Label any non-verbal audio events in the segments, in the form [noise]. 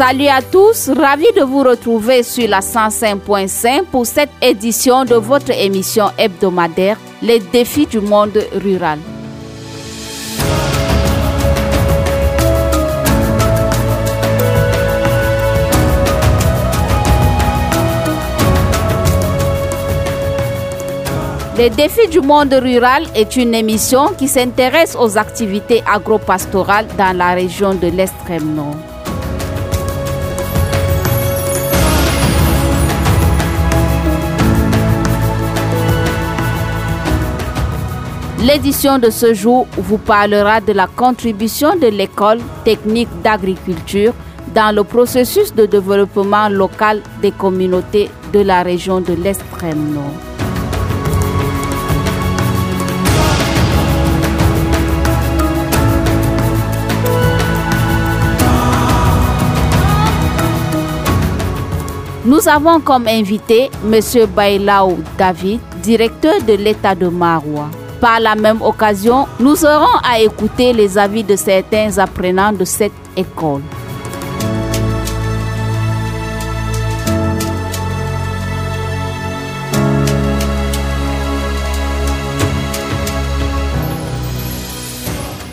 Salut à tous, ravi de vous retrouver sur la 105.5 pour cette édition de votre émission hebdomadaire Les défis du monde rural. Les défis du monde rural est une émission qui s'intéresse aux activités agro-pastorales dans la région de l'extrême nord. L'édition de ce jour vous parlera de la contribution de l'école technique d'agriculture dans le processus de développement local des communautés de la région de l'extrême nord. Nous avons comme invité M. Bailao David, directeur de l'État de Marois. Par la même occasion, nous aurons à écouter les avis de certains apprenants de cette école.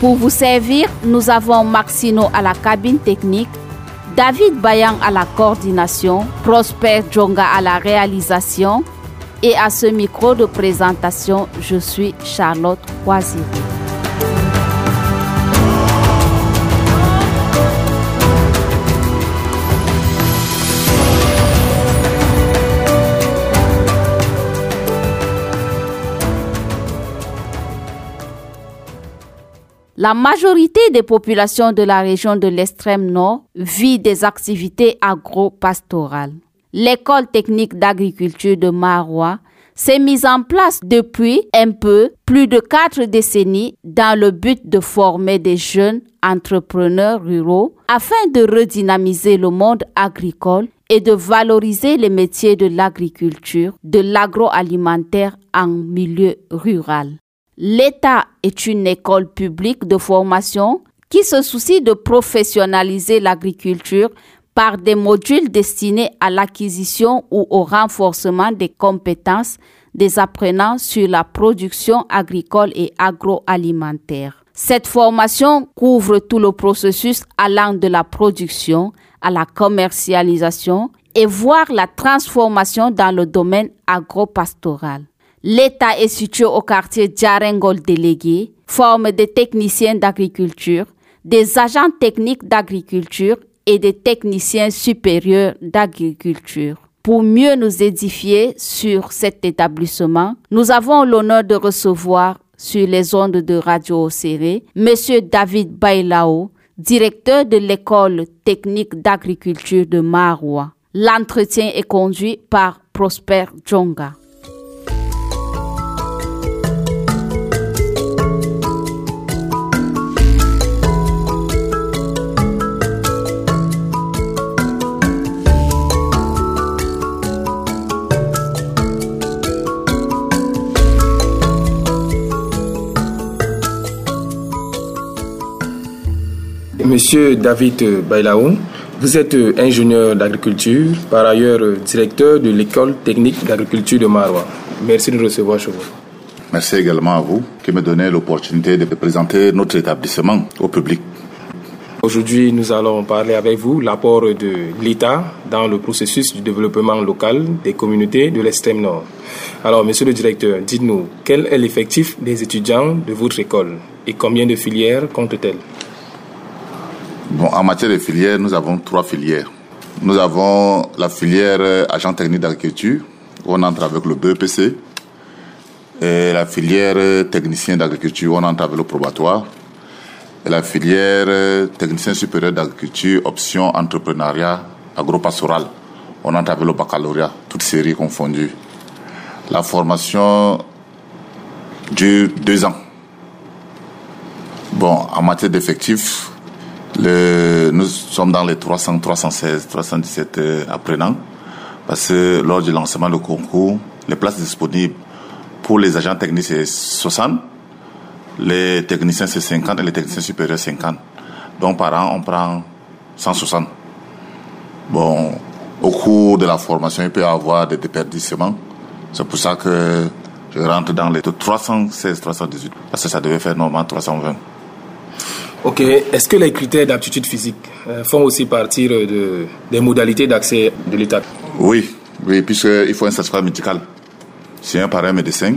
Pour vous servir, nous avons Maxino à la cabine technique David Bayan à la coordination, Prosper Djonga à la réalisation et à ce micro de présentation, je suis Charlotte Croisiri. La majorité des populations de la région de l'extrême nord vit des activités agro-pastorales. L'école technique d'agriculture de Marois s'est mise en place depuis un peu plus de quatre décennies dans le but de former des jeunes entrepreneurs ruraux afin de redynamiser le monde agricole et de valoriser les métiers de l'agriculture, de l'agroalimentaire en milieu rural. L'État est une école publique de formation qui se soucie de professionnaliser l'agriculture par des modules destinés à l'acquisition ou au renforcement des compétences des apprenants sur la production agricole et agroalimentaire. Cette formation couvre tout le processus allant de la production à la commercialisation et voire la transformation dans le domaine agropastoral. L'État est situé au quartier Djarengol délégué, forme des techniciens d'agriculture, des agents techniques d'agriculture et des techniciens supérieurs d'agriculture. Pour mieux nous édifier sur cet établissement, nous avons l'honneur de recevoir sur les ondes de Radio Serré M. David Bailao, directeur de l'école technique d'agriculture de Maroua. L'entretien est conduit par Prosper Djonga. Monsieur David Bailaou, vous êtes ingénieur d'agriculture, par ailleurs directeur de l'école technique d'agriculture de Marois. Merci de nous recevoir chez vous. Merci également à vous qui me donnez l'opportunité de présenter notre établissement au public. Aujourd'hui, nous allons parler avec vous l'apport de l'État dans le processus du développement local des communautés de l'extrême nord. Alors, monsieur le directeur, dites-nous, quel est l'effectif des étudiants de votre école et combien de filières compte-t-elle? Bon, en matière de filières, nous avons trois filières. Nous avons la filière agent technique d'agriculture, où on entre avec le BEPC, et la filière technicien d'agriculture, où on entre avec le probatoire, et la filière technicien supérieur d'agriculture, option entrepreneuriat agro-pastoral, on entre avec le baccalauréat, toutes séries confondues. La formation dure deux ans. Bon, en matière d'effectifs, nous sommes dans les 300, 316, 317 apprenants parce que lors du lancement du concours, les places disponibles pour les agents techniques c'est 60, les techniciens c'est 50 et les techniciens supérieurs 50. Donc par an on prend 160. Bon, au cours de la formation, il peut y avoir des déperdissements. C'est pour ça que je rentre dans les 316, 318. Parce que ça devait faire normalement 320. Ok. Est-ce que les critères d'aptitude physique euh, font aussi partie de, des modalités d'accès de l'État? Oui, oui, puisqu'il faut un certificat médical. C'est un parrain médecin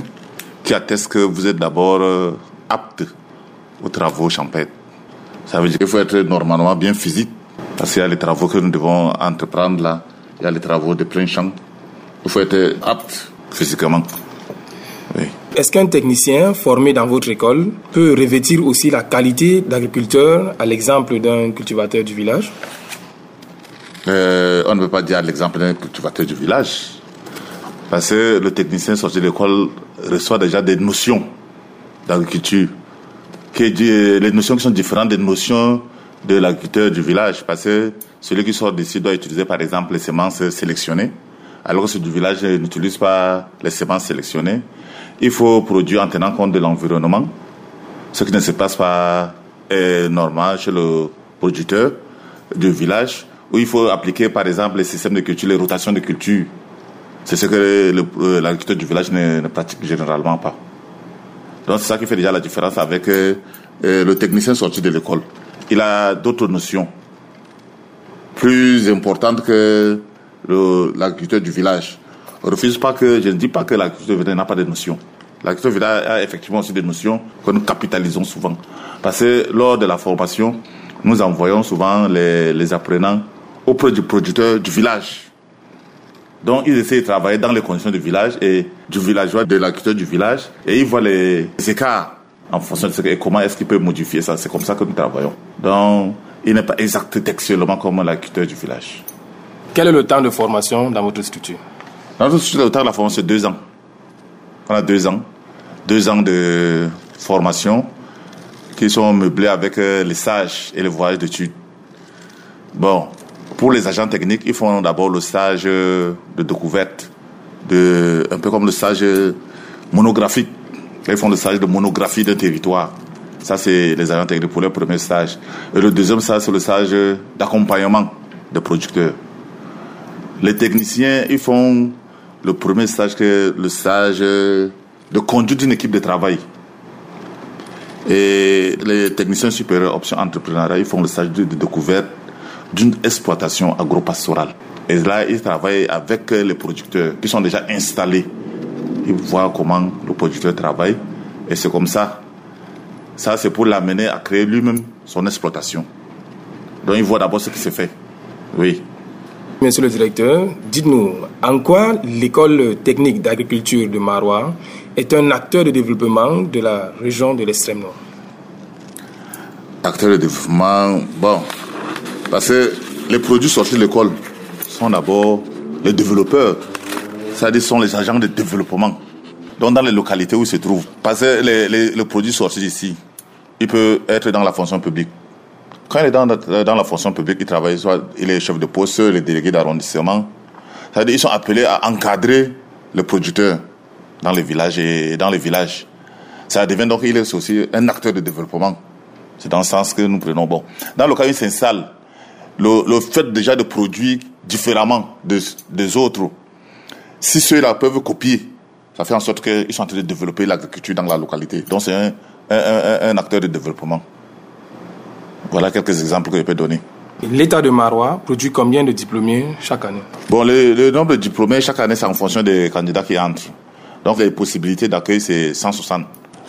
qui atteste que vous êtes d'abord euh, apte aux travaux champêtres. Ça veut dire qu'il faut être normalement bien physique, parce qu'il y a les travaux que nous devons entreprendre là, il y a les travaux de plein champ. Il faut être apte physiquement. Est-ce qu'un technicien formé dans votre école peut revêtir aussi la qualité d'agriculteur à l'exemple d'un cultivateur du village? Euh, On ne peut pas dire l'exemple d'un cultivateur du village. Parce que le technicien sorti de l'école reçoit déjà des notions d'agriculture. Les notions qui sont différentes des notions de l'agriculteur du village. Parce que celui qui sort d'ici doit utiliser par exemple les semences sélectionnées. Alors que ceux du village n'utilisent pas les semences sélectionnées. Il faut produire en tenant compte de l'environnement, ce qui ne se passe pas est normal chez le producteur du village, où il faut appliquer par exemple les systèmes de culture, les rotations de culture. C'est ce que euh, l'agriculteur du village ne, pratique généralement pas. Donc c'est ça qui fait déjà la différence avec euh, euh, le technicien sorti de l'école. Il a d'autres notions plus importantes que l'agriculteur du village. Refuse pas que, je ne dis pas que du village n'a pas de notions. L'agriculture village a effectivement aussi des notions que nous capitalisons souvent. Parce que lors de la formation, nous envoyons souvent les, apprenants auprès du producteur du village. Donc, ils essaient de travailler dans les conditions du village et du villageois, de l'agriculteur du village, et ils voient les, écarts en fonction de ce que, comment est-ce qu'ils peuvent modifier ça. C'est comme ça que nous travaillons. Donc, il n'est pas exact textuellement comme l'agriculteur du village. Quel est le temps de formation dans votre structure? Dans le temps de la formation, c'est deux ans. On a deux ans deux ans de formation qui sont meublés avec euh, les stages et les voyages d'études. Bon, pour les agents techniques, ils font d'abord le stage euh, de découverte, de, un peu comme le stage monographique. Ils font le stage de monographie d'un territoire. Ça, c'est les agents techniques pour leur premier stage. Et le deuxième stage, c'est le stage d'accompagnement des producteurs. Les techniciens, ils font le premier stage, que le stage de conduite d'une équipe de travail. Et les techniciens supérieurs option entrepreneuriat, ils font le stage de, découverte d'une exploitation agro-pastorale. Et là, ils travaillent avec les producteurs qui sont déjà installés. Ils voient comment le producteur travaille. Et c'est comme ça. Ça, c'est pour l'amener à créer lui-même son exploitation. Donc, ils voient d'abord ce qui se fait. Oui. Monsieur le directeur, dites-nous, en quoi l'école technique d'agriculture de Marois est un acteur de développement de la région de l'extrême nord? Acteur de développement, bon, parce que les produits sortis de l'école sont d'abord les développeurs, c'est-à-dire sont les agents de développement. Donc dans les localités où ils se trouvent, parce que les, les, produits sortis d'ici, il peut être dans la fonction publique. Quand il est dans, dans la fonction publique, il travaille soit il est chef de poste, les délégués d'arrondissement. C'est-à-dire ils sont appelés à encadrer le producteur dans les villages dans les villages. Ça devient donc, il est aussi un acteur de développement. C'est dans ce sens que nous prenons. Bon, dans le cas où il s'installe, le, le, fait déjà de produire différemment des, autres, si ceux-là peuvent copier, ça fait en sorte qu'ils sont en train de développer l'agriculture dans la localité. Donc c'est un, un, un, acteur de développement. Voilà quelques exemples que je peux donner. L'État de Marois produit combien de diplômés chaque année Bon, le, le nombre de diplômés chaque année, c'est en fonction des candidats qui entrent. Donc les possibilités d'accueil, c'est 160.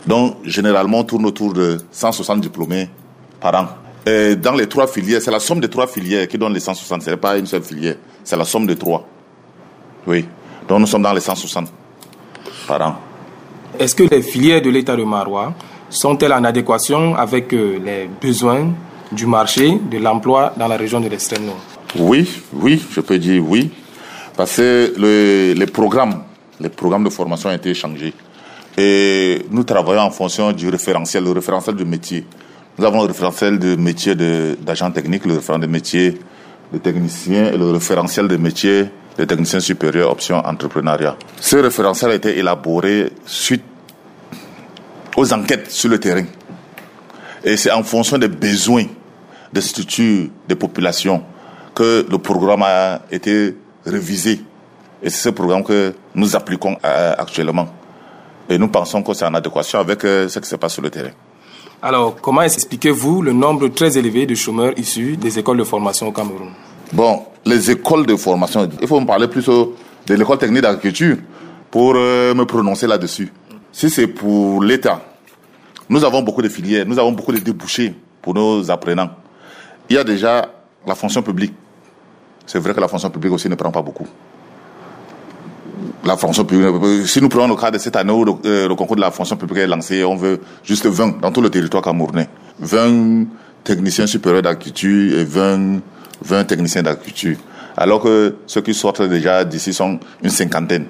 Donc généralement, on tourne autour de 160 diplômés par an. Et dans les trois filières, c'est la somme des trois filières qui donne les 160. Ce n'est pas une seule filière, c'est la somme de trois. Oui. Donc nous sommes dans les 160 par an. Est-ce que les filières de l'État de Marois sont-elles en adéquation avec euh, les besoins du marché de l'emploi dans la région de l'extrême nord Oui, oui, je peux dire oui. Parce que le, les programmes les programmes de formation ont été changés. Et nous travaillons en fonction du référentiel, le référentiel de métier. Nous avons le référentiel de métier d'agent technique, le référentiel de métier de technicien et le référentiel de métier de technicien supérieur option entrepreneuriat. Ce référentiel a été élaboré suite aux enquêtes sur le terrain. Et c'est en fonction des besoins des structures, des populations que le programme a été révisé. Et c'est ce programme que nous appliquons euh, actuellement. Et nous pensons que c'est en adéquation avec euh, ce qui se passe sur le terrain. Alors, comment expliquez-vous le nombre très élevé de chômeurs issus des écoles de formation au Cameroun? Bon, les écoles de formation, il faut me parler plus de l'école technique d'agriculture pour euh, me prononcer là-dessus. Si c'est pour l'État, nous avons beaucoup de filières, nous avons beaucoup de débouchés pour nos apprenants. Il y a déjà la fonction publique. C'est vrai que la fonction publique aussi ne prend pas beaucoup. La fonction publique, si nous prenons le cas de cette année où le, euh, concours de la fonction publique est lancé, on veut juste 20 dans tout le territoire camerounais. 20 techniciens supérieurs d'agriculture et 20, 20 techniciens d'agriculture. Alors que ceux qui sortent déjà d'ici sont une cinquantaine.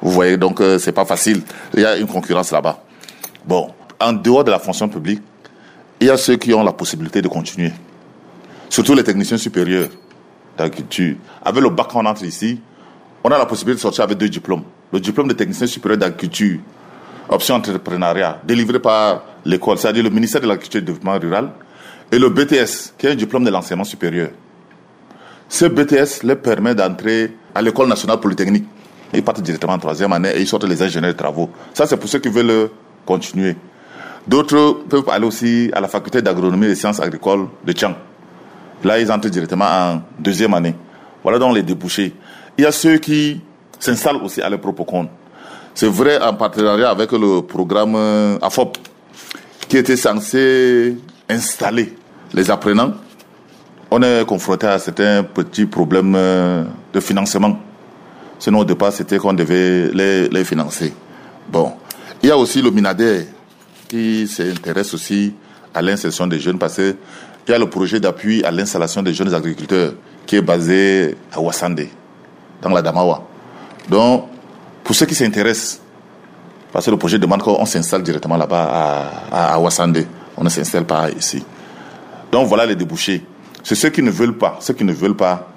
Vous voyez, donc euh, c'est pas facile. Il y a une concurrence là-bas. Bon, en dehors de la fonction publique, il y a ceux qui ont la possibilité de continuer. Surtout les techniciens supérieurs d'agriculture. Avec le bac qu'on entre ici, on a la possibilité de sortir avec deux diplômes. Le diplôme de technicien supérieur d'agriculture, option entrepreneuriat, délivré par l'école, c'est-à-dire le ministère de l'Agriculture et du Développement Rural, et le BTS, qui est un diplôme de l'enseignement supérieur. Ce BTS leur permet d'entrer à l'école nationale polytechnique. Ils partent directement en troisième année et ils sortent les ingénieurs de travaux. Ça, c'est pour ceux qui veulent continuer. D'autres peuvent aller aussi à la faculté d'agronomie et sciences agricoles de Tchang. Là, ils entrent directement en deuxième année. Voilà donc les débouchés. Il y a ceux qui s'installent aussi à l'Epropocon. C'est vrai en partenariat avec le programme AFOP, qui était censé installer les apprenants. On est confronté à certains petits problèmes de financement. Sinon, au départ, c'était qu'on devait les, les financer. Bon. Il y a aussi le MINADER qui s'intéresse aussi à l'insertion des jeunes parce qu'il y a le projet d'appui à l'installation des jeunes agriculteurs qui est basé à Wassande, dans la Damawa. Donc, pour ceux qui s'intéressent, parce que le projet demande qu'on s'installe directement là-bas à, à, on ne s'installe pas ici. Donc voilà les débouchés. C'est ceux qui ne veulent pas, ceux qui ne veulent pas,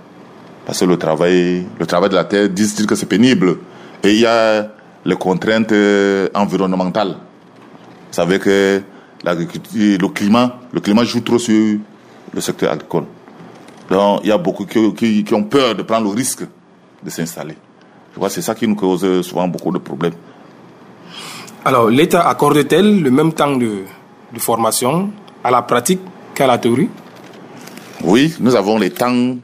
parce que le travail, le travail de la terre disent que c'est pénible. Et il y a les contraintes euh, environnementales. Vous savez que le climat, le climat joue trop sur le secteur agricole. Donc, il y a beaucoup qui, qui, ont peur de prendre le risque de s'installer. Je crois que c'est ça qui nous cause souvent beaucoup de problèmes. Alors, l'État accorde-t-elle le même temps de, de formation à la pratique qu'à la théorie? Oui, nous avons les temps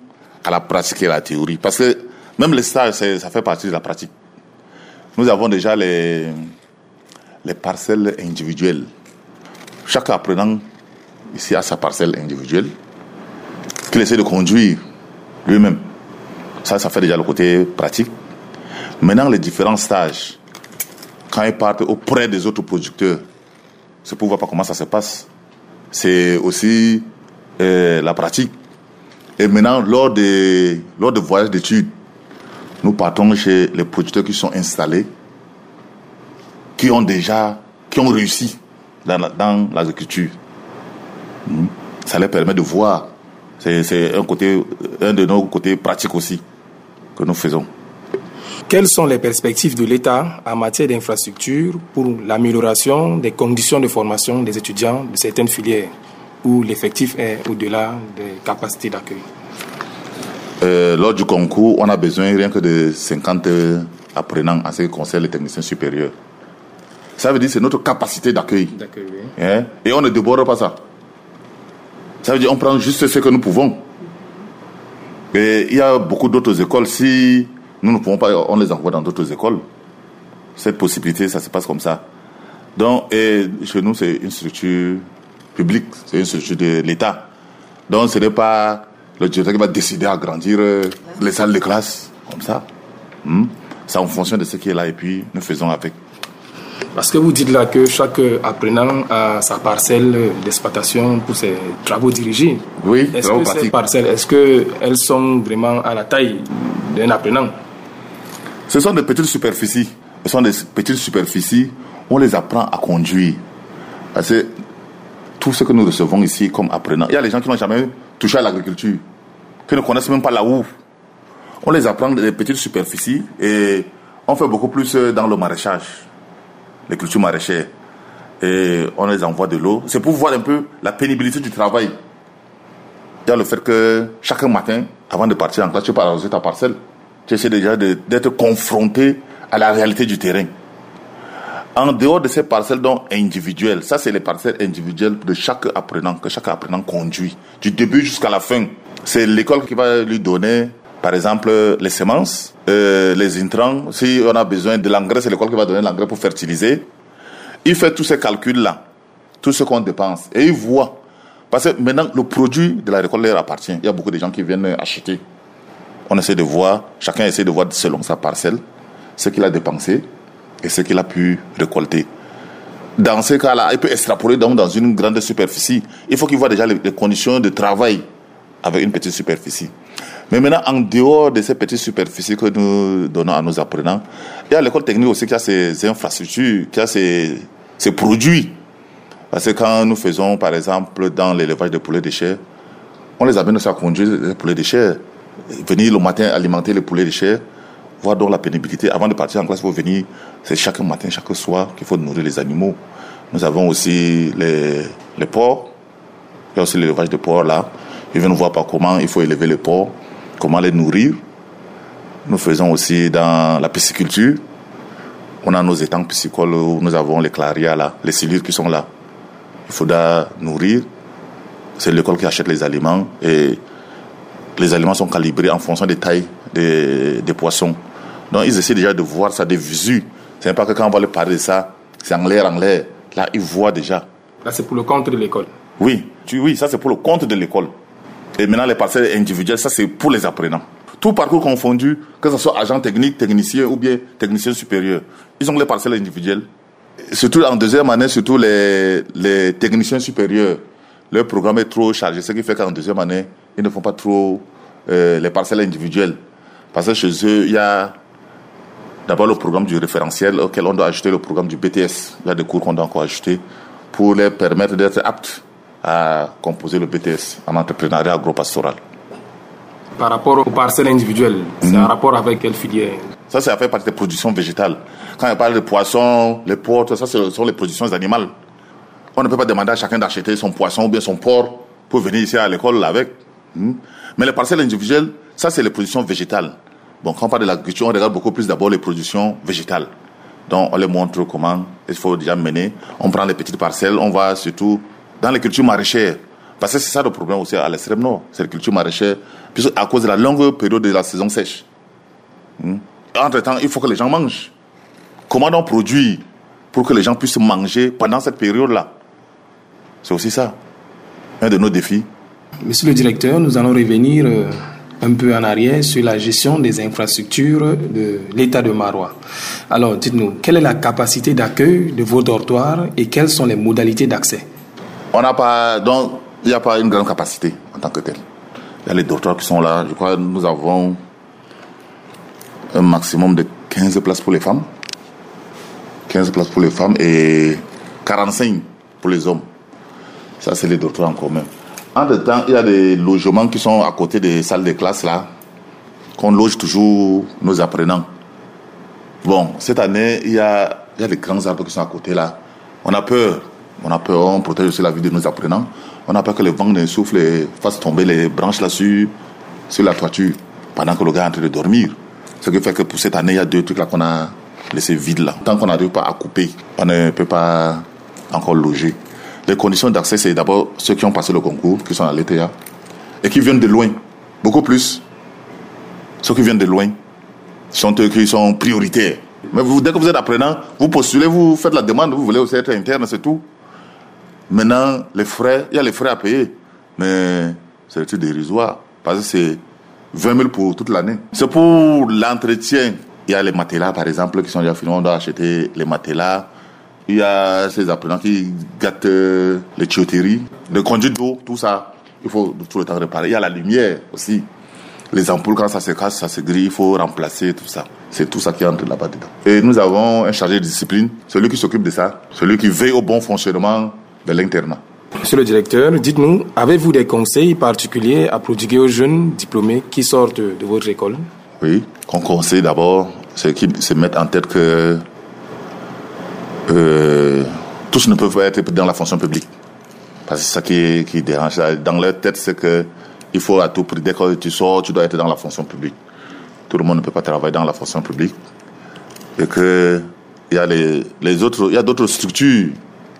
à la pratique et à la théorie. Parce que même les stages, ça fait partie de la pratique. Nous avons déjà les, les parcelles individuelles. Chaque apprenant ici a sa parcelle individuelle qu'il essaie de conduire lui-même. Ça, ça fait déjà le côté pratique. Maintenant, les différents stages, quand ils partent auprès des autres producteurs, c'est pour voir pas comment ça se passe. C'est aussi euh, la pratique. Et maintenant, lors des, lors des voyages d'études, nous partons chez les producteurs qui sont installés, qui ont déjà, qui ont réussi dans, l'agriculture. Hmm. Ça leur permet de voir. C'est un côté, un de nos côtés pratiques aussi que nous faisons. Quelles sont les perspectives de l'État en matière d'infrastructure pour l'amélioration des conditions de formation des étudiants de certaines filières où l'effectif est au-delà des capacités d'accueil? Euh, lors du concours, on a besoin rien que de 50 apprenants en ce qui concerne les techniciens supérieurs. Ça veut dire que c'est notre capacité d'accueil. Hein? Et on ne déborde pas ça. Ça veut dire qu'on prend juste ce que nous pouvons. Et il y a beaucoup d'autres écoles. Si nous ne pouvons pas, on les envoie dans d'autres écoles. Cette possibilité, ça se passe comme ça. Donc, et chez nous, c'est une structure publique, c'est une structure de l'État. Donc, ce n'est pas le directeur qui va décider à agrandir euh, les salles de classe, comme ça. Hmm? C'est en fonction de ce qui est là et puis nous faisons avec. Parce que vous dites là que chaque apprenant a sa parcelle d'exploitation pour ses travaux dirigés. Oui, est-ce que ces parcelles, est-ce qu'elles sont vraiment à la taille d'un apprenant? Ce sont des petites superficies. Ce sont des petites superficies on les apprend à conduire. Parce que tout ce que nous recevons ici comme apprenants, il y a les gens qui n'ont jamais touché à l'agriculture, qui ne connaissent même pas la où. On les apprend des petites superficies et on fait beaucoup plus dans le maraîchage, les cultures maraîchères. Et on les envoie de l'eau. C'est pour voir un peu la pénibilité du travail. Il y a le fait que chaque matin, avant de partir en classe, tu peux arroser ta parcelle. Tu essaies déjà d'être confronté à la réalité du terrain. En dehors de ces parcelles donc individuelles, ça c'est les parcelles individuelles de chaque apprenant, que chaque apprenant conduit, du début jusqu'à la fin. C'est l'école qui va lui donner, par exemple, les semences, euh, les intrants. Si on a besoin de l'engrais, c'est l'école qui va donner l'engrais pour fertiliser. Il fait tous ces calculs-là, tout ce qu'on dépense, et il voit. Parce que maintenant, le produit de la récolte leur appartient. Il y a beaucoup de gens qui viennent acheter. On essaie de voir, chacun essaie de voir selon sa parcelle ce qu'il a dépensé et ce qu'il a pu récolter. Dans ce cas-là, il peut extrapoler donc dans une grande superficie. Il faut qu'il voit déjà les, conditions de travail avec une petite superficie. Mais maintenant, en dehors de ces petites superficies que nous donnons à nos apprenants, il y a l'école technique aussi qui a ses infrastructures, qui a ses, produits. Parce que quand nous faisons, par exemple, dans l'élevage de poulets de chair, on les amène aussi à conduire les poulets de chair, venir le matin alimenter les poulets de chair, voir donc la pénibilité. Avant de partir en classe, il faut venir, c'est chaque matin, chaque soir qu'il faut nourrir les animaux. Nous avons aussi les, les porcs. Il y a aussi l'élevage de porcs là. Ils viennent voir comment il faut élever les porcs, comment les nourrir. Nous faisons aussi dans la pisciculture. On a nos étangs piscicoles où nous avons les clarias là, les cellules qui sont là. Il faudra nourrir. C'est l'école qui achète les aliments et les aliments sont calibrés en fonction des tailles des, des poissons. Donc ils essaient déjà de voir ça des visu. C'est pas que quand on va leur parler de ça, c'est en l'air, en l'air. Là, ils voient déjà. Là, c'est pour le compte de l'école. Oui, tu, oui, ça c'est pour le compte de l'école. Et maintenant, les parcelles individuelles, ça c'est pour les apprenants. Tout parcours confondu, que ce soit agent technique, technicien ou bien technicien supérieur, ils ont les parcelles individuelles. Surtout en deuxième année, surtout les, techniciens supérieurs, leur programme est trop chargé, ce qui fait qu'en deuxième année, ils ne font pas trop euh, les parcelles individuelles. Parce que chez eux, il y a d'abord le programme du référentiel auquel on doit ajouter le programme du BTS. Il y a des cours qu'on doit encore ajouter pour les permettre d'être aptes à composer le BTS en entrepreneuriat agropastoral. Par rapport aux parcelles individuelles, c'est un mhm. rapport avec quelle filière? Ça, c'est fait partie des productions végétales. Quand on parle de poissons, les porcs, ça, ce sont les productions animales. On ne peut pas demander à chacun d'acheter son poisson ou bien son porc pour venir ici à l'école avec. Hmm? Mais les parcelles individuelles, ça, c'est les productions végétales. Bon, quand on parle de l'agriculture, on regarde beaucoup plus d'abord les productions végétales. Donc, on les montre comment il faut déjà mener. On prend les petites parcelles, on va surtout dans les cultures maraîchères. Parce que c'est ça le problème aussi à l'extrême nord, c'est les cultures maraîchères, à cause de la longue période de la saison sèche. Hmm. Entre-temps, il faut que les gens mangent. Comment on produit pour que les gens puissent manger pendant cette période-là? C'est aussi ça, un de nos défis. Monsieur le directeur, nous allons revenir euh, un peu en arrière sur la gestion des infrastructures de l'État de Marois. Alors, dites-nous, quelle est la capacité d'accueil de vos dortoirs et quelles sont les modalités d'accès? On n'a pas, donc, il n'y a pas une grande capacité en tant que tel. Il y a les dortoirs qui sont là. Je crois que nous avons un maximum de 15 places pour les femmes. 15 places pour les femmes et 45 pour les hommes. Ça, c'est les dortoirs en commun. En temps, il y a des logements qui sont à côté des salles de classe là, qu'on loge toujours nos apprenants. Bon, cette année, il y a, il y a des grands arbres qui sont à côté là. On a peur. On a peur, on protège aussi la vie de nos apprenants. On a peur que le vent ne souffle et fasse tomber les branches là-dessus, sur la toiture, pendant que le gars est en train de dormir. Ce qui fait que pour cette année, il y a deux trucs là qu'on a laissé vides là. Tant qu'on n'arrive pas à couper, on ne peut pas encore loger. Les conditions d'accès, c'est d'abord ceux qui ont passé le concours, qui sont à l'ETA, et qui viennent de loin, beaucoup plus. Ceux qui viennent de loin sont eux qui sont prioritaires. Mais vous, dès que vous êtes apprenant, vous postulez, vous faites la demande, vous voulez aussi être interne, c'est tout. Maintenant, les frais, il y a les frais à payer, mais c'est tout dérisoire, parce que c'est 20 000 pour toute l'année. C'est pour l'entretien. Il y a les matelas, par exemple, qui sont déjà finis, on doit acheter les matelas, il y a ces apprenants qui gâtent euh, les tuyauteries, les conduits d'eau, tout ça. Il faut tout le temps réparer. Il y a la lumière aussi. Les ampoules, quand ça se casse, ça se grille, il faut remplacer tout ça. C'est tout ça qui entre là-bas dedans. Et nous avons un chargé de discipline, celui qui s'occupe de ça, celui qui veille au bon fonctionnement de l'internat. Monsieur le directeur, dites-nous, avez-vous des conseils particuliers à prodiguer aux jeunes diplômés qui sortent de votre école? Oui, qu'on conseille d'abord, c'est qu'ils se mettent en tête que euh, tous ne peuvent pas être dans la fonction publique. Parce que c'est ça qui, qui dérange. Dans leur tête, c'est que il faut à tout prix, dès que tu sors, tu dois être dans la fonction publique. Tout le monde ne peut pas travailler dans la fonction publique. Et que il y a les, les autres, il y a d'autres structures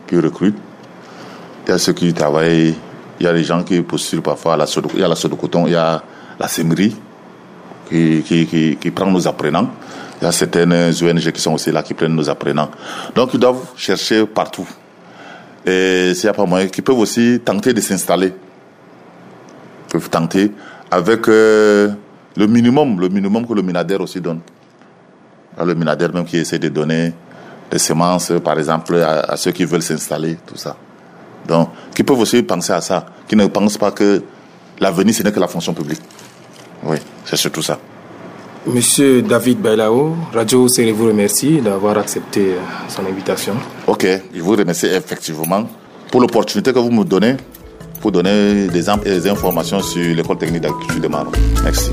qui recrutent. Il y a ceux qui travaillent, il y a les gens qui postulent parfois la il y a la de coton, il y a la sémerie qui, qui, qui, qui prend nos apprenants. Il y a certaines ONG qui sont aussi là, qui prennent nos apprenants. Donc, ils doivent chercher partout. Et s'il n'y a pas moyen, qui peuvent aussi tenter de s'installer. Ils peuvent tenter avec euh, le minimum, le minimum que le Minader aussi donne. Le Minader même qui essaie de donner des semences, par exemple, à, ceux qui veulent s'installer, tout ça. Donc, qui peuvent aussi penser à ça, qui ne pensent pas que l'avenir, ce n'est que la fonction publique. Oui, c'est surtout ça. Monsieur David Bailao, Radio Série vous remercie d'avoir accepté euh, son invitation. Ok, je vous remercie effectivement pour l'opportunité que vous me donnez pour donner des, des informations sur l'école technique d'agriculture de Maroc. Merci.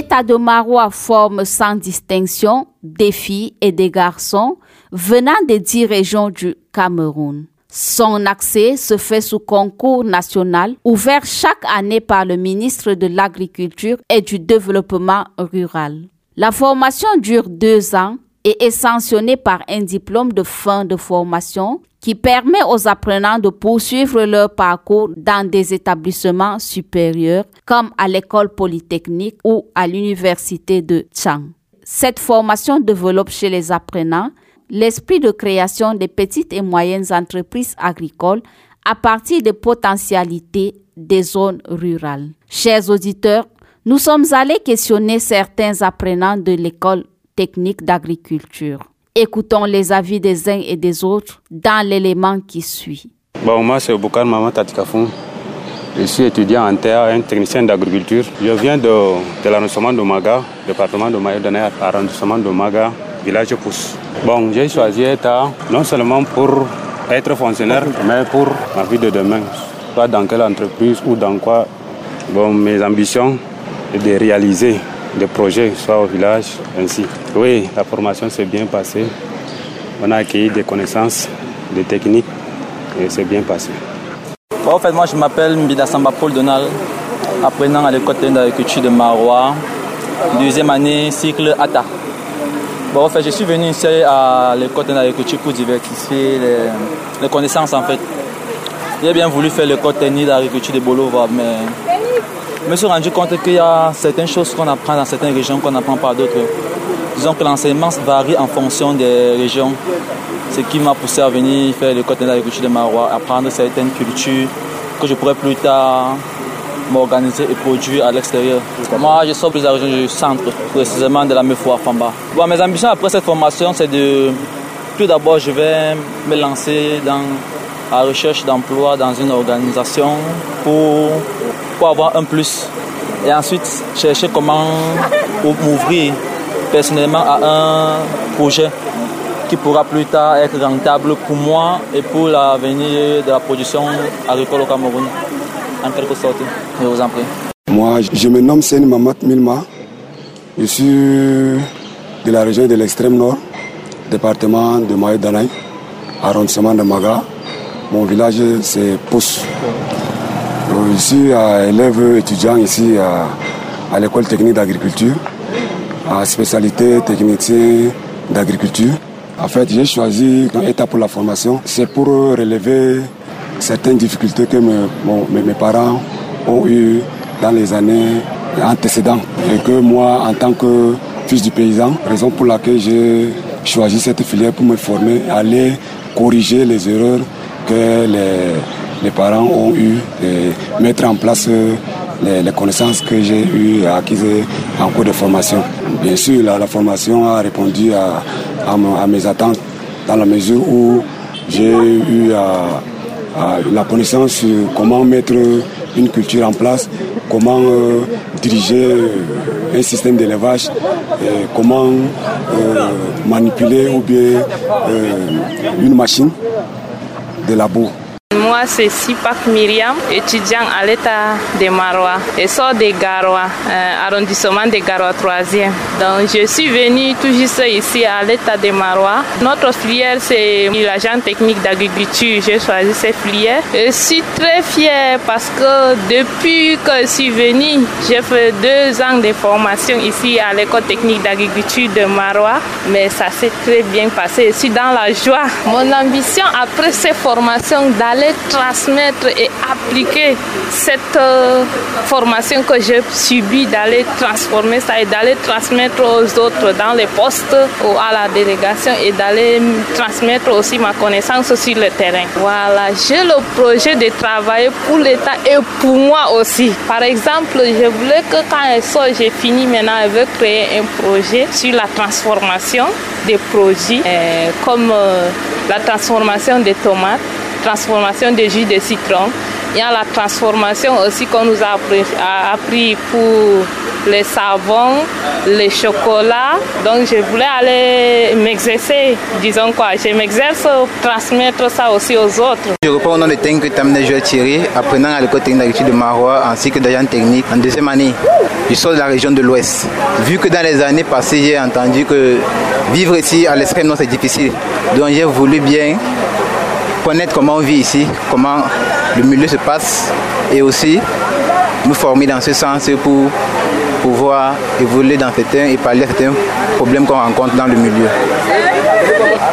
L'État de Marois forme sans distinction des filles et des garçons venant des dix régions du Cameroun. Son accès se fait sous concours national ouvert chaque année par le ministre de l'Agriculture et du Développement rural. La formation dure deux ans et est sanctionnée par un diplôme de fin de formation qui permet aux apprenants de poursuivre leur parcours dans des établissements supérieurs comme à l'école polytechnique ou à l'université de Chang. Cette formation développe chez les apprenants l'esprit de création des petites et moyennes entreprises agricoles à partir des potentialités des zones rurales. Chers auditeurs, nous sommes allés questionner certains apprenants de l'école technique d'agriculture. Écoutons les avis des uns et des autres dans l'élément qui suit. Bon, moi, c'est Boukar Maman Tatikafou. Je suis étudiant en terre, un technicien d'agriculture. Je viens de, l'arrondissement de Maga, département de Maïdonné, arrondissement de Maga, village Pousse. Bon, j'ai choisi ETA non seulement pour être fonctionnaire, mais pour ma vie de demain. Pas dans quelle entreprise ou dans quoi. Bon, mes ambitions, de réaliser des projets, soit au village, ainsi. Oui, la formation s'est bien passée. On a acquis des connaissances, des techniques, et c'est bien passé. en fait, moi, je m'appelle Mbida Samba Paul Donald, apprenant à l'école d'agriculture de Marois, deuxième année, cycle ATA. Bon, en fait, je suis venu ici à l'école d'agriculture pour diversifier les, connaissances, en fait. J'ai bien voulu faire l'école d'agriculture de Bolova, mais me suis rendu compte qu'il y a certaines choses qu'on apprend dans certaines régions qu'on n'apprend pas d'autres. Disons que l'enseignement varie en fonction des régions. Ce qui m'a poussé à venir faire le côté d'agriculture de Marois, apprendre certaines cultures que je pourrais plus tard m'organiser et produire à l'extérieur. Moi, je sors plus de la région du centre, précisément de la Mefoua Famba. Bon, mes ambitions après cette formation, c'est de. Tout d'abord, je vais me lancer dans la recherche d'emploi dans une organisation pour pour avoir un plus. Et ensuite, chercher comment m'ouvrir personnellement à un projet qui pourra plus tard être rentable pour moi et pour l'avenir de la production agricole au Cameroun, en quelque sorte. Je vous en prie. Moi, je me nomme Sen Mamat Milma. Je suis de la région de l'extrême nord, département de Maïdanaï, arrondissement de Maga. Mon village, c'est Pousse. Je suis élève étudiant ici à, l'école technique d'agriculture, à spécialité technicien d'agriculture. En fait, j'ai choisi un état pour la formation. C'est pour relever certaines difficultés que mes, parents ont eues dans les années antécédentes. Et que moi, en tant que fils du paysan, raison pour laquelle j'ai choisi cette filière pour me former, aller corriger les erreurs que les les parents ont eu de mettre en place euh, les, connaissances que j'ai eues acquises en cours de formation. Bien sûr, la, formation a répondu à, mes attentes dans la mesure où j'ai eu la connaissance sur comment mettre une culture en place, comment euh, diriger euh, un système d'élevage, comment manipuler ou bien une machine de labo. Moi, c'est Sipak Myriam, étudiant à l'État de Marois et sort des Garois, euh, arrondissement des Garois 3e. Donc, je suis venue tout juste ici à l'État de Marois. Notre filière, c'est l'agent technique d'agriculture. J'ai choisi cette filière. Je suis très fière parce que depuis que je suis venue, j'ai fait deux ans de formation ici à l'école technique d'agriculture de Marois, mais ça s'est très bien passé. Je suis dans la joie. Mon ambition après ces formations, d'aller transmettre et appliquer cette euh, formation que j'ai subie, d'aller transformer ça et d'aller transmettre aux autres dans les postes ou à la délégation et d'aller transmettre aussi ma connaissance sur le terrain. Voilà, j'ai le projet de travailler pour l'État et pour moi aussi. Par exemple, je voulais que quand j'ai fini maintenant, je veux créer un projet sur la transformation des produits euh, comme euh, la transformation des tomates, transformation des jus de citron. Il y a la transformation aussi qu'on nous a appris, pour les savons, les chocolats. Donc je voulais aller m'exercer, disons quoi. Je m'exerce transmettre ça aussi aux autres. Je reprends au nom de Tengue Tamne Thierry, apprenant à l'école technique d'agriculture de Marois ainsi que d'agent technique en deuxième année. Je sors de la région de l'Ouest. Vu que dans les années passées, j'ai entendu que vivre ici à l'extrême nord c'est difficile. Donc j'ai voulu bien connaître comment on vit ici, comment le milieu se passe et aussi nous former dans ce sens pour pouvoir évoluer dans certains et parler à certains problèmes qu'on rencontre dans le milieu.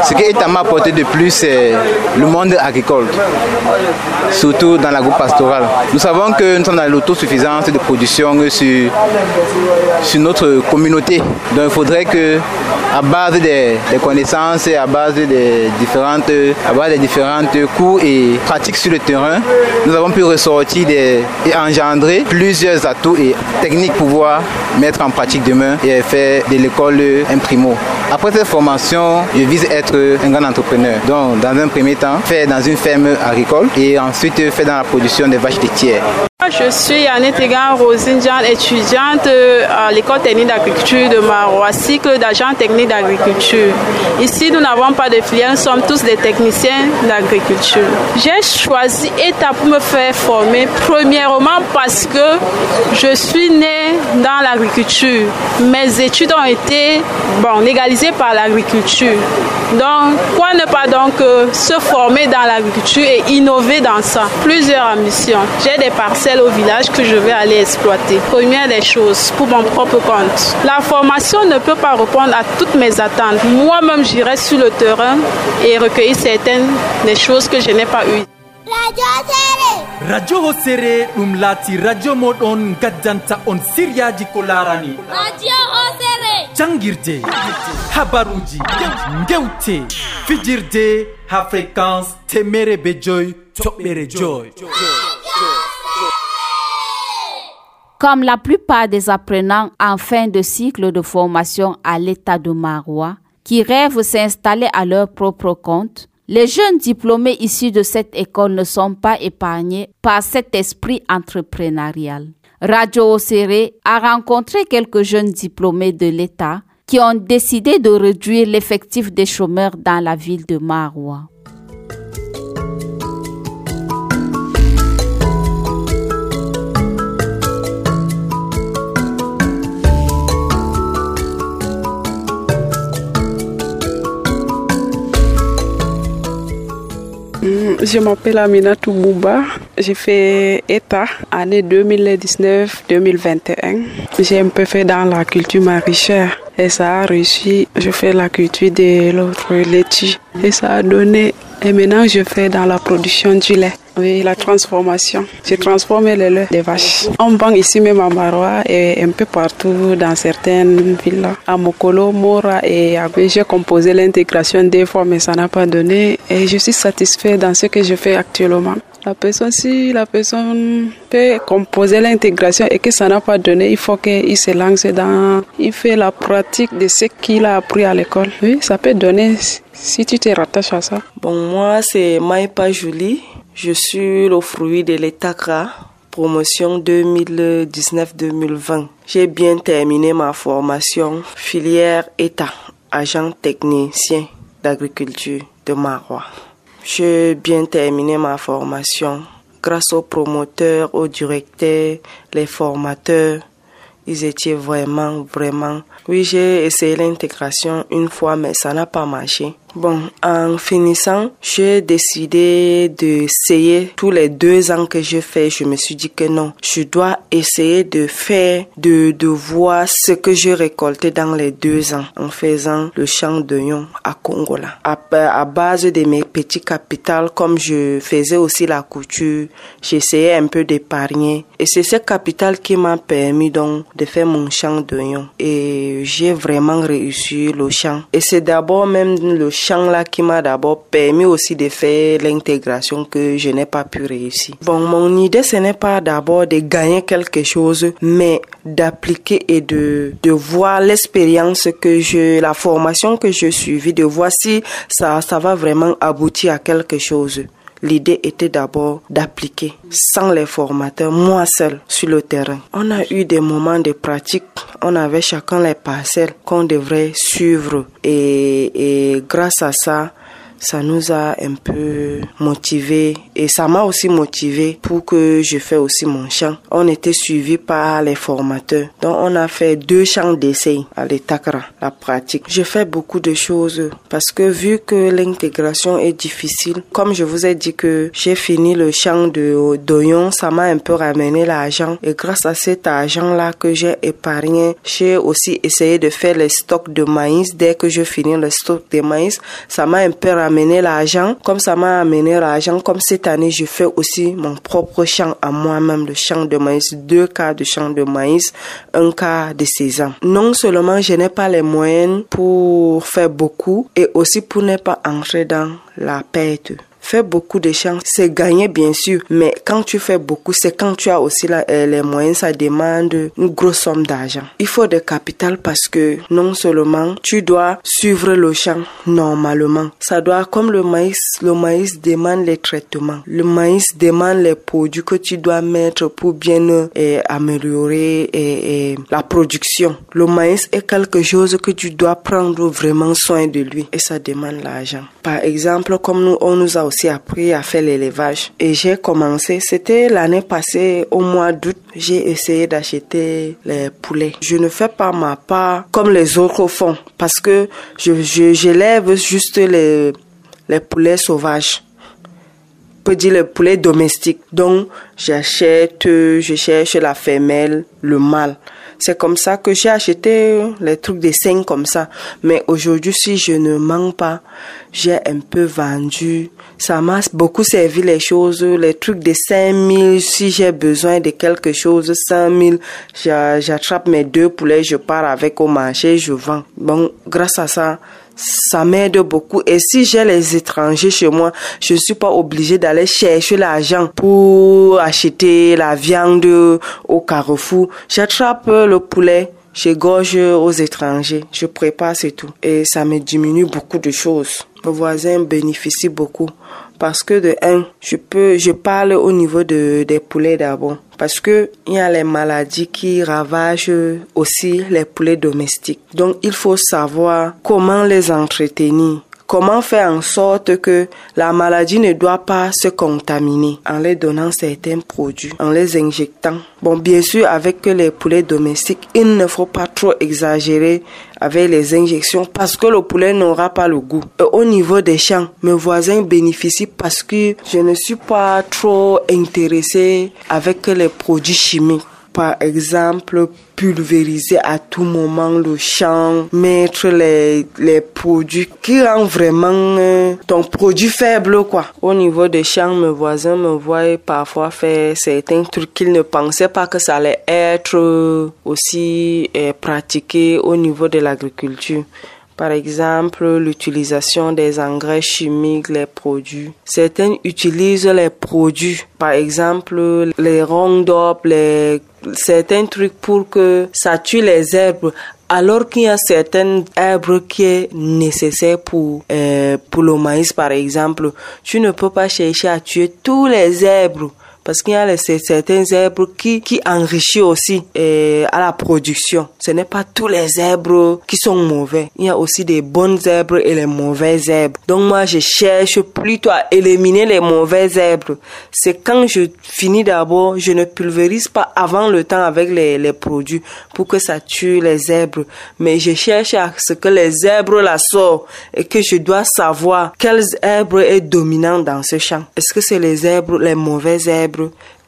Ce que l'État m'a apporté de plus, c'est le monde agricole, surtout dans la groupe pastorale. Nous savons que nous sommes dans l'autosuffisance de production sur, sur notre communauté. Donc il faudrait que, à base des, connaissances à base des différentes, à base des différentes cours et pratiques sur le terrain, nous avons pu ressortir et engendrer plusieurs atouts et techniques pour pouvoir mettre en pratique demain et faire de l'école un primo. Après cette formation, vise être un grand entrepreneur. Donc, dans un premier temps, faire dans une ferme agricole et ensuite faire dans la production des vaches laitières. Je suis Annette Egan Rosinjan, étudiante à l'école technique d'agriculture de Marois, cycle d'agent technique d'agriculture. Ici, nous n'avons pas de filière, nous sommes tous des techniciens d'agriculture. J'ai choisi ETA pour me faire former, premièrement parce que je suis née dans l'agriculture. Mes études ont été bon, légalisées par l'agriculture. Donc, quoi ne pas donc euh, se former dans l'agriculture et innover dans ça? Plusieurs ambitions. J'ai des parcelles au village que je vais aller exploiter. Première des choses, pour mon propre compte. La formation ne peut pas répondre à toutes mes attentes. Moi-même, j'irai sur le terrain et recueillir certaines des choses que je n'ai pas eues. radio radio hosere ɗum laati radio moɗon gaddanta on siryaji ko larani radio hosere jangirde habaruji gewte fijirde ha fréquence temere be joy toɓɓere joy Comme la plupart des apprenants en fin de cycle de formation à l'état de Marois, qui rêvent s'installer à leur propre compte, les jeunes diplômés issus de cette école ne sont pas épargnés par cet esprit entrepreneurial. Radio Océré a rencontré quelques jeunes diplômés de l'État qui ont décidé de réduire l'effectif des chômeurs dans la ville de Marois. Je m'appelle Amina Toubouba. J'ai fait ETA année 2019-2021. J'ai un peu fait dans la culture maraîchère et ça a réussi. Je fais la culture de l'autre laitier et ça a donné. Et maintenant, je fais dans la production du lait. Oui, la transformation. J'ai transformé le lait des vaches. On vend ici même à Marois et un peu partout dans certaines villes. À Mokolo, Mora et après j'ai composé l'intégration des fois mais ça n'a pas donné et je suis satisfait dans ce que je fais actuellement. La personne, si la personne peut composer l'intégration et que ça n'a pas donné, il faut qu'il se lance dans, il fait la pratique de ce qu'il a appris à l'école. Oui, ça peut donner si tu te rattaches à ça. Bon, moi, c'est Maïpa Julie. Je suis le fruit de l'ETACRA, promotion 2019-2020. J'ai bien terminé ma formation filière État, agent technicien d'agriculture de Marois. j'ai bien terminé ma formation grâce aux promoteurs, aux directeurs, les formateurs. Ils étaient vraiment, vraiment. Oui, j'ai essayé l'intégration une fois, mais ça n'a pas marché. Bon, en finissant, j'ai décidé d'essayer tous les deux ans que je fais. Je me suis dit que non, je dois essayer de faire, de, de voir ce que j'ai récolté dans les deux ans en faisant le champ d'oignon à Congola. À, à base de mes petits capitaux, comme je faisais aussi la couture, j'essayais un peu d'épargner. Et c'est ce capital qui m'a permis donc de faire mon champ d'oignon. Et j'ai vraiment réussi le champ. Et c'est d'abord même le champ là qui m'a d'abord permis aussi de faire l'intégration que je n'ai pas pu réussir. Bon, mon idée, ce n'est pas d'abord de gagner quelque chose, mais d'appliquer et de, de voir l'expérience que je, la formation que je suivis, de voir si ça, ça va vraiment aboutir à quelque chose. L'idée était d'abord d'appliquer sans les formateurs, moi seul sur le terrain. On a eu des moments de pratique, on avait chacun les parcelles qu'on devrait suivre et, et grâce à ça, ça nous a un peu motivé et ça m'a aussi motivé pour que je fais aussi mon chant. On était suivi par les formateurs. Donc on a fait deux chants d'essai à l'Etakra, la pratique. Je fais beaucoup de choses parce que vu que l'intégration est difficile, comme je vous ai dit que j'ai fini le chant de d'Oyon, ça m'a un peu ramené l'argent et grâce à cet argent-là que j'ai épargné, j'ai aussi essayé de faire les stocks de maïs. Dès que je finis le stock de maïs, ça m'a un peu amené l'argent. Comme ça m'a amené l'argent, comme cette année, je fais aussi mon propre champ à moi-même, le champ de maïs, deux cas de champ de maïs, un cas de sésame. Non seulement je n'ai pas les moyens pour faire beaucoup et aussi pour ne pas entrer dans la perte. Faire beaucoup de champs, c'est gagner bien sûr, mais quand tu fais beaucoup, c'est quand tu as aussi euh, les moyens, ça demande une grosse somme d'argent. Il faut de capital parce que non seulement tu dois suivre le champ normalement, ça doit, comme le maïs, le maïs demande les traitements, le maïs demande les produits que tu dois mettre pour bien euh, améliorer et, la production. Le maïs est quelque chose que tu dois prendre vraiment soin de lui et ça demande l'argent. Par exemple, comme nous, on nous a aussi appris à faire l'élevage. Et j'ai commencé, c'était l'année passée, au mois d'août, j'ai essayé d'acheter les poulets. Je ne fais pas ma part comme les autres font parce que je, j'élève juste les, les poulets sauvages peut dire les poulets domestiques. Donc, j'achète, je cherche la femelle, le mâle. C'est comme ça que j'ai acheté les trucs de 5 comme ça. Mais aujourd'hui, si je ne mens pas, j'ai un peu vendu. Ça m'a beaucoup servi les choses. Les trucs de 5000, si j'ai besoin de quelque chose, 5000, j'attrape mes deux poulets, je pars avec au marché, je vends. Bon, grâce à ça, ça m'aide beaucoup. Et si j'ai les étrangers chez moi, je ne suis pas obligée d'aller chercher l'argent pour acheter la viande au carrefour. J'attrape le poulet, je gorge aux étrangers, je prépare, c'est tout. Et ça me diminue beaucoup de choses. Mes voisins bénéficient beaucoup parce que de un, je peux, je parle au niveau de, des poulets d'abord. Parce que il y a les maladies qui ravagent aussi les poulets domestiques. Donc, il faut savoir comment les entretenir. Comment faire en sorte que la maladie ne doit pas se contaminer en les donnant certains produits, en les injectant? Bon, bien sûr, avec les poulets domestiques, il ne faut pas trop exagérer avec les injections parce que le poulet n'aura pas le goût. Et au niveau des champs, mes voisins bénéficient parce que je ne suis pas trop intéressée avec les produits chimiques par exemple pulvériser à tout moment le champ, mettre les, les produits qui rendent vraiment euh, ton produit faible quoi. Au niveau des champs, mes voisins me voient parfois faire certains trucs qu'ils ne pensaient pas que ça allait être aussi euh, pratiqué au niveau de l'agriculture. Par exemple, l'utilisation des engrais chimiques, les produits. Certains utilisent les produits, par exemple les Roundup, les certains trucs pour que ça tue les herbes alors qu'il y a certaines herbes qui est nécessaire pour euh, pour le maïs par exemple. Tu ne peux pas chercher à tuer tous les herbes parce qu'il y a certains herbes qui, qui enrichissent aussi euh, à la production. Ce n'est pas tous les herbes qui sont mauvais. Il y a aussi des bonnes herbes et les mauvaises herbes. Donc moi, je cherche plutôt à éliminer les mauvaises herbes. C'est quand je finis d'abord, je ne pulvérise pas avant le temps avec les, produits pour que ça tue les herbes. Mais je cherche à ce que les herbes la sortent et que je dois savoir quelles herbes est dominant dans ce champ. Est-ce que c'est les herbes, les mauvaises herbes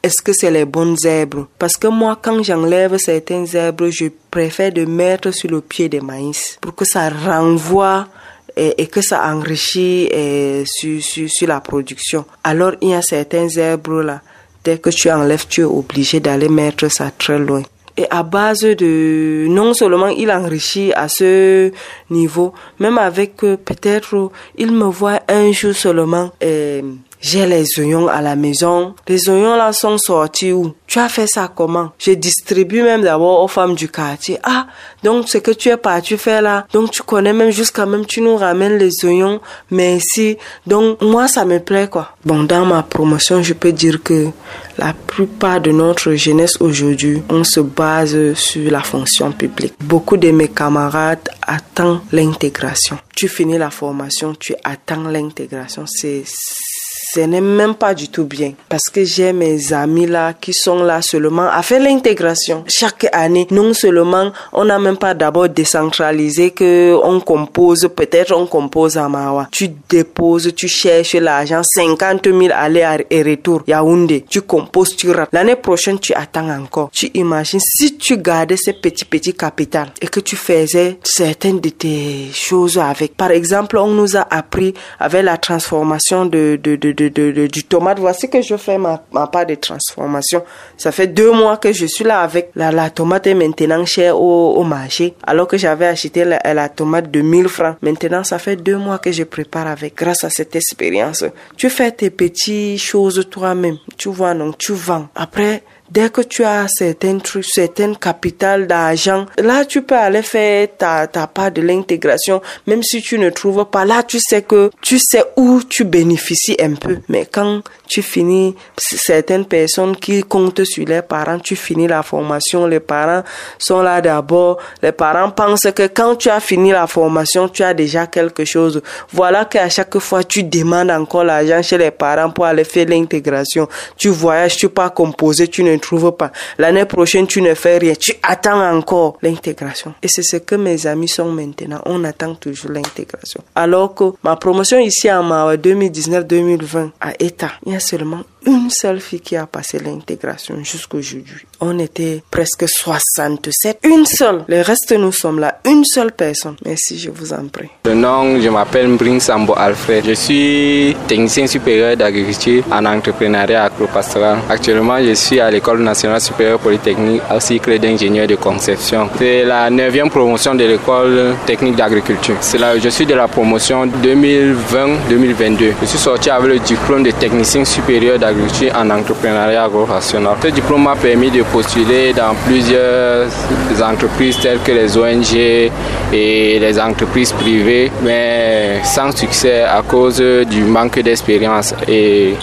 est-ce que c'est les bonnes herbes Parce que moi, quand j'enlève certaines herbes, je préfère de mettre sur le pied des maïs pour que ça renvoie et, que ça enrichit sur, sur, la production. Alors, il y a certaines herbes là, dès que tu enlèves, tu es obligé d'aller mettre ça très loin. Et à base de, non seulement il enrichit à ce niveau, même avec euh, peut-être, il me voit un jour seulement. J'ai les oignons à la maison. Les oignons là sont sortis où? Tu as fait ça comment? Je distribue même d'abord aux femmes du quartier. Ah, donc ce que tu es parti faire là, donc tu connais même jusqu'à même tu nous ramènes les oignons. Merci. Donc moi ça me plaît quoi. Bon, dans ma promotion, je peux dire que la plupart de notre jeunesse aujourd'hui, on se base sur la fonction publique. Beaucoup de mes camarades attendent l'intégration. Tu finis la formation, tu attends l'intégration. C'est ce n'est même pas du tout bien parce que j'ai mes amis là qui sont là seulement à faire l'intégration chaque année. Non seulement on n'a même pas d'abord décentralisé que on compose, peut-être on compose à Mawa. Tu déposes, tu cherches l'argent, 50 000 aller et retour, Yaoundé. Tu composes, tu rates. L'année prochaine, tu attends encore. Tu imagines si tu gardais ces petits petits capitales et que tu faisais certaines de tes choses avec. Par exemple, on nous a appris avec la transformation de, du tomate. Voici que je fais ma, ma part de transformation. Ça fait deux mois que je suis là avec la, la tomate est maintenant chère au, au marché. Alors que j'avais acheté la, la tomate de 1000 francs. Maintenant, ça fait deux mois que je prépare avec grâce à cette expérience. Tu fais tes petites choses toi-même. Tu vois, donc tu vends. Après, Dès que tu as certains trucs, certaines capitales d'argent, là, tu peux aller faire ta, ta part de l'intégration. Même si tu ne trouves pas, là, tu sais que tu sais où tu bénéficies un peu. Mais quand tu finis, certaines personnes qui comptent sur les parents, tu finis la formation, les parents sont là d'abord. Les parents pensent que quand tu as fini la formation, tu as déjà quelque chose. Voilà qu'à chaque fois, tu demandes encore l'argent chez les parents pour aller faire l'intégration. Tu voyages, tu pas composer, tu ne trouves pas. L'année prochaine, tu ne fais rien. Tu attends encore l'intégration. Et c'est ce que mes amis sont maintenant. On attend toujours l'intégration. Alors que ma promotion ici à Mawa 2019-2020 à État, il y a seulement une seule fille qui a passé l'intégration jusqu'aujourd'hui. On était presque 67. Une seule. Le reste, nous sommes là. Une seule personne. Merci, je vous en prie. Le nom, je m'appelle Mbring Sambo Alfred. Je suis technicien supérieur d'agriculture en entrepreneuriat agropastoral. Actuellement, je suis à l'École nationale supérieure polytechnique au cycle d'ingénieur de conception. C'est la neuvième promotion de l'École technique d'agriculture. C'est là, je suis de la promotion 2020-2022. Je suis sorti avec le diplôme de technicien supérieur d'agriculture en entrepreneuriat agro-rational. Ce diplôme m'a permis de postuler dans plusieurs entreprises telles que les ONG et les entreprises privées, mais sans succès à cause du manque d'expérience. Et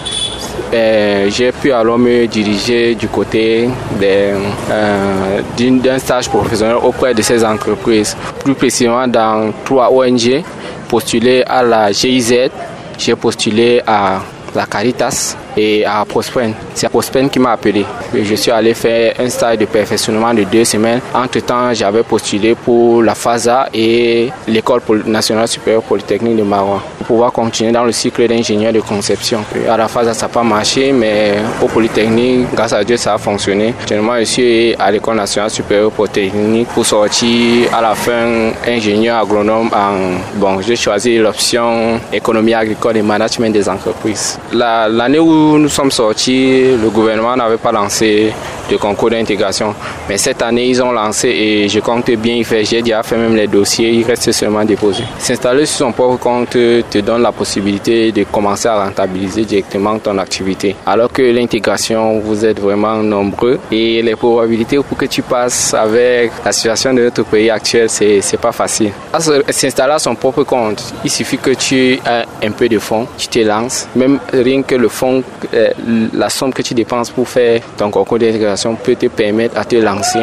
ben, j'ai pu alors me diriger du côté euh, d'un stage professionnel auprès de ces entreprises, plus précisément dans trois ONG, postulé à la GIZ, j'ai postulé à la Caritas et à Prospen. C'est Prospen qui m'a appelé. je suis allé faire un stage de perfectionnement de deux semaines. Entre-temps, j'avais postulé pour la FASA et l'École nationale supérieure polytechnique de Marois pour pouvoir continuer dans le cycle d'ingénieur de conception. À la FASA, ça n'a pas marché, mais au Polytechnique, grâce à Dieu, ça a fonctionné. Actuellement, je suis à l'École nationale supérieure polytechnique pour sortir à la fin ingénieur agronome en... Bon, j'ai choisi l'option économie agricole et management des entreprises. L'année où nous sommes sortis, le gouvernement n'avait pas lancé de concours d'intégration. Mais cette année, ils ont lancé et je compte bien y faire. J'ai déjà fait même les dossiers, il reste seulement déposé. S'installer sur son propre compte te donne la possibilité de commencer à rentabiliser directement ton activité. Alors que l'intégration, vous êtes vraiment nombreux et les probabilités pour que tu passes avec la situation de notre pays actuel, c'est, c'est pas facile. S'installer à son propre compte, il suffit que tu aies un peu de fonds, tu te lances. Même rien que le fonds, euh, la somme que tu dépenses pour faire ton concours d'intégration peut te permettre à te lancer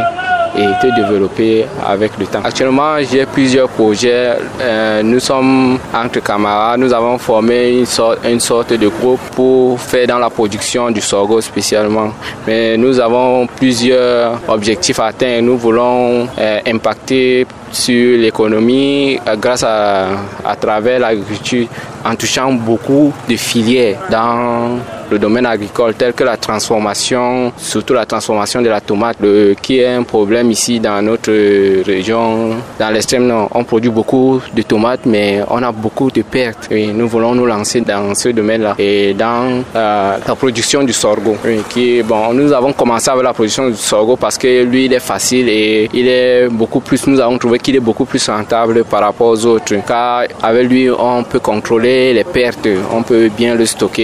et te développer avec le temps. Actuellement, j'ai plusieurs projets. Euh, nous sommes entre camarades. Nous avons formé une sorte, de groupe pour faire dans la production du sorgho spécialement. Mais nous avons plusieurs objectifs à atteindre. Nous voulons euh, impacter sur l'économie grâce à, à travers l'agriculture en touchant beaucoup de filières dans le domaine agricole tel que la transformation, surtout la transformation de la tomate, qui est un problème ici dans notre région, dans l'extrême nord. On produit beaucoup de tomates, mais on a beaucoup de pertes. Et nous voulons nous lancer dans ce domaine-là et dans euh, la production du sorgho. qui bon, nous avons commencé avec la production du sorgho parce que lui, il est facile et il est beaucoup plus. Nous avons trouvé qu'il est beaucoup plus rentable par rapport aux autres. Car avec lui, on peut contrôler les pertes, on peut bien le stocker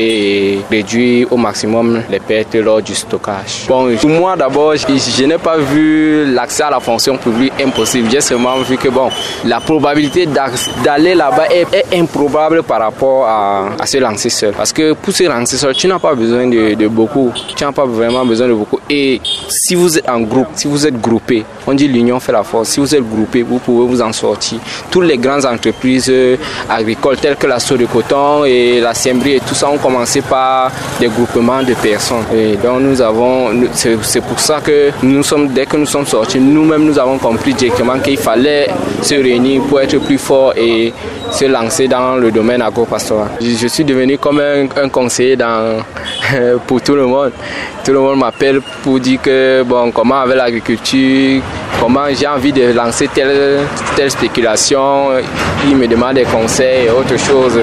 et réduire au maximum les pertes lors du stockage. Bon, pour moi d'abord, je, n'ai pas vu l'accès à la fonction publique impossible. J'ai seulement vu que bon, la probabilité d'aller là-bas est, improbable par rapport à, se lancer seul. Parce que pour se lancer seul, tu n'as pas besoin de, beaucoup. Tu n'as pas vraiment besoin de beaucoup. Et si vous êtes en groupe, si vous êtes groupé, on dit l'union fait la force. Si vous êtes groupé, vous pouvez vous en sortir. Toutes les grandes entreprises agricoles telles que la de coton et la Siembrie et tout ça ont commencé par des groupements de personnes. Donc nous avons, c'est pour ça que nous sommes, dès que nous sommes sortis, nous-mêmes nous avons compris directement qu'il fallait se réunir pour être plus fort et se lancer dans le domaine agro-pastoral. Je, suis devenu comme un, conseiller [laughs] pour tout le monde. Tout le monde m'appelle pour dire que bon, comment avec l'agriculture, comment j'ai envie de lancer telle, telle spéculation. Ils me demandent des conseils et autre chose.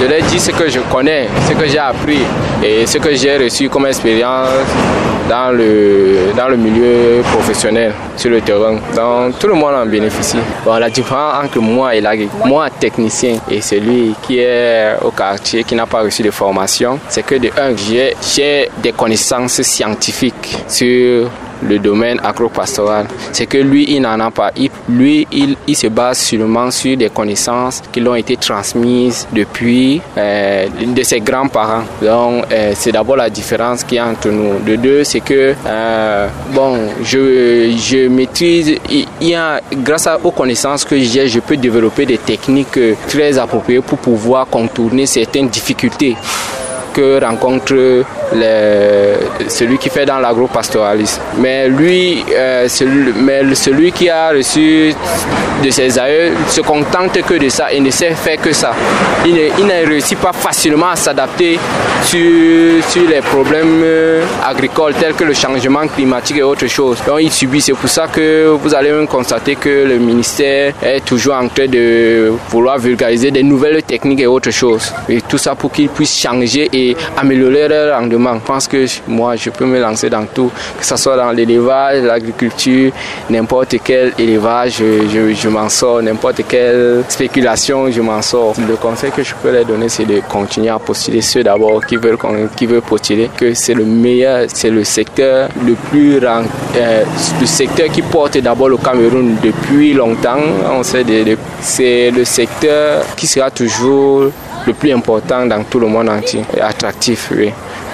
Je leur dis ce que je connais, ce que j'ai appris et ce que j'ai reçu comme expérience dans le, dans le milieu professionnel, sur le terrain. Donc tout le monde en bénéficie. Bon, la différence entre moi et l'agriculteur, moi technicien et celui qui est au quartier, qui n'a pas reçu de formation, c'est que de un, j'ai des connaissances scientifiques sur le domaine agro-pastoral. C'est que lui, il n'en a pas. lui, il, se base seulement sur des connaissances qui lui ont été transmises depuis euh, de ses grands-parents. Donc, euh, c'est d'abord la différence qui y a entre nous. De deux, c'est que, euh, bon, je, je maîtrise, grâce aux connaissances que j'ai, je peux développer des techniques très appropriées pour pouvoir contourner certaines difficultés que celui qui fait dans l'agro-pastoralisme. Mais lui, euh, celui, mais celui qui a reçu de ses aïeux se contente que de ça et ne sait faire que ça. Il ne, il réussit pas facilement à s'adapter sur, sur les problèmes euh, agricoles tels que le changement climatique et autre chose. Donc il subit. C'est pour ça que vous allez même constater que le ministère est toujours en train de vouloir vulgariser des nouvelles techniques et autre chose. Et tout ça pour qu'il puisse changer et améliorer leur rendement. Je pense que moi, je peux me lancer dans tout, que ce soit dans l'élevage, l'agriculture, n'importe quel élevage, je, m'en sors, n'importe quelle spéculation, je m'en sors. Le conseil que je peux leur donner, c'est de continuer à postuler ceux d'abord qui veulent, qui veulent postuler, que c'est le meilleur, c'est le secteur le plus, euh, secteur qui porte d'abord le Cameroun depuis longtemps. On sait, c'est le secteur qui sera toujours le plus important dans tout le monde entier, et attractif, oui.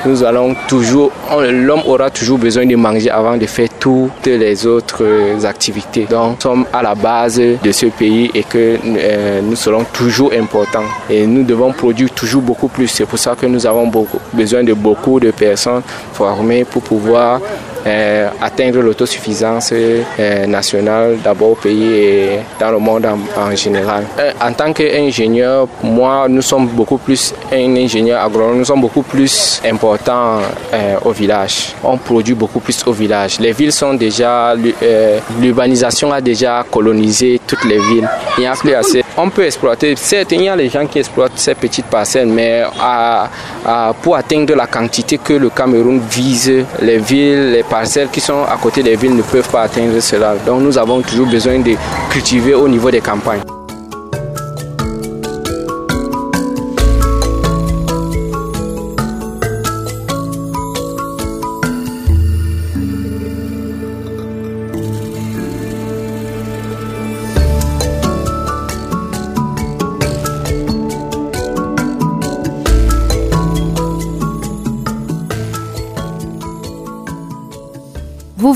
Nous allons toujours, l'homme aura toujours besoin de manger avant de faire toutes les autres activités. Donc, nous sommes à la base de ce pays et que euh, nous serons toujours importants. Et nous devons produire toujours beaucoup plus. C'est pour ça que nous avons beaucoup, besoin de beaucoup de personnes formées pour pouvoir euh, atteindre l'autosuffisance euh, nationale d'abord au pays et dans le monde en, général. Euh, en tant qu'ingénieur, moi, nous sommes beaucoup plus, un ingénieur agronome, nous sommes beaucoup plus importants au village. On produit beaucoup plus au village. Les villes sont déjà, l'urbanisation a déjà colonisé toutes les villes. Il n'y a plus assez. On peut exploiter, certes, il y a les gens qui exploitent ces petites parcelles, mais pour atteindre la quantité que le Cameroun vise, les villes, les parcelles qui sont à côté des villes ne peuvent pas atteindre cela. Donc nous avons toujours besoin de cultiver au niveau des campagnes.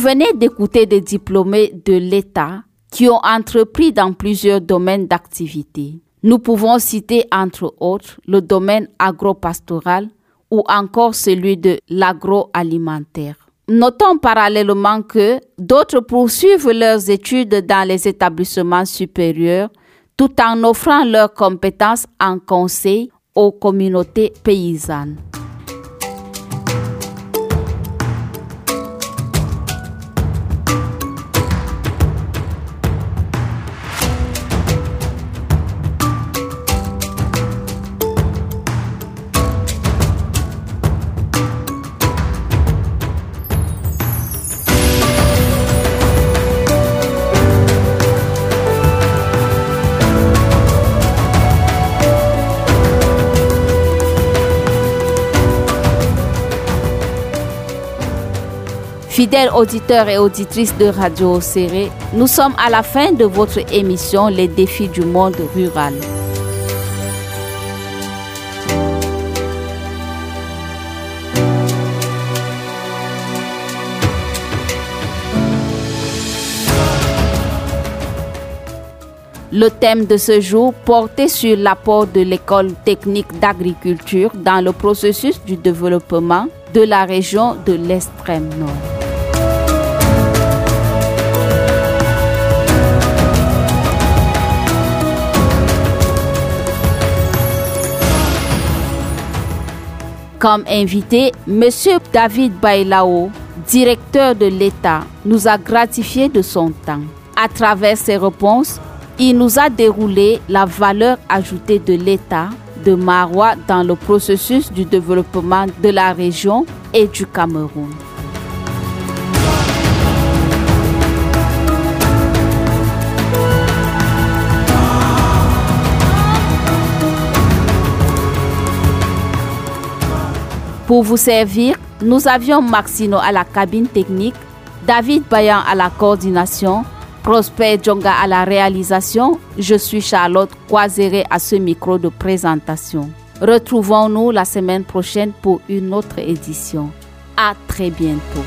Venez d'écouter des diplômés de l'État qui ont entrepris dans plusieurs domaines d'activité. Nous pouvons citer entre autres le domaine agropastoral ou encore celui de l'agroalimentaire. Notons parallèlement que d'autres poursuivent leurs études dans les établissements supérieurs tout en offrant leurs compétences en conseil aux communautés paysannes. Fidèles auditeurs et auditrices de Radio Serré, nous sommes à la fin de votre émission Les défis du monde rural. Le thème de ce jour portait sur l'apport de l'école technique d'agriculture dans le processus du développement de la région de l'extrême nord. Comme invité, M. David Bailao, directeur de l'État, nous a gratifié de son temps. À travers ses réponses, il nous a déroulé la valeur ajoutée de l'État de Marois dans le processus du développement de la région et du Cameroun. Pour vous servir, nous avions Maxino à la cabine technique, David Bayan à la coordination, Prosper Djonga à la réalisation. Je suis Charlotte Croiseret à ce micro de présentation. Retrouvons-nous la semaine prochaine pour une autre édition. À très bientôt.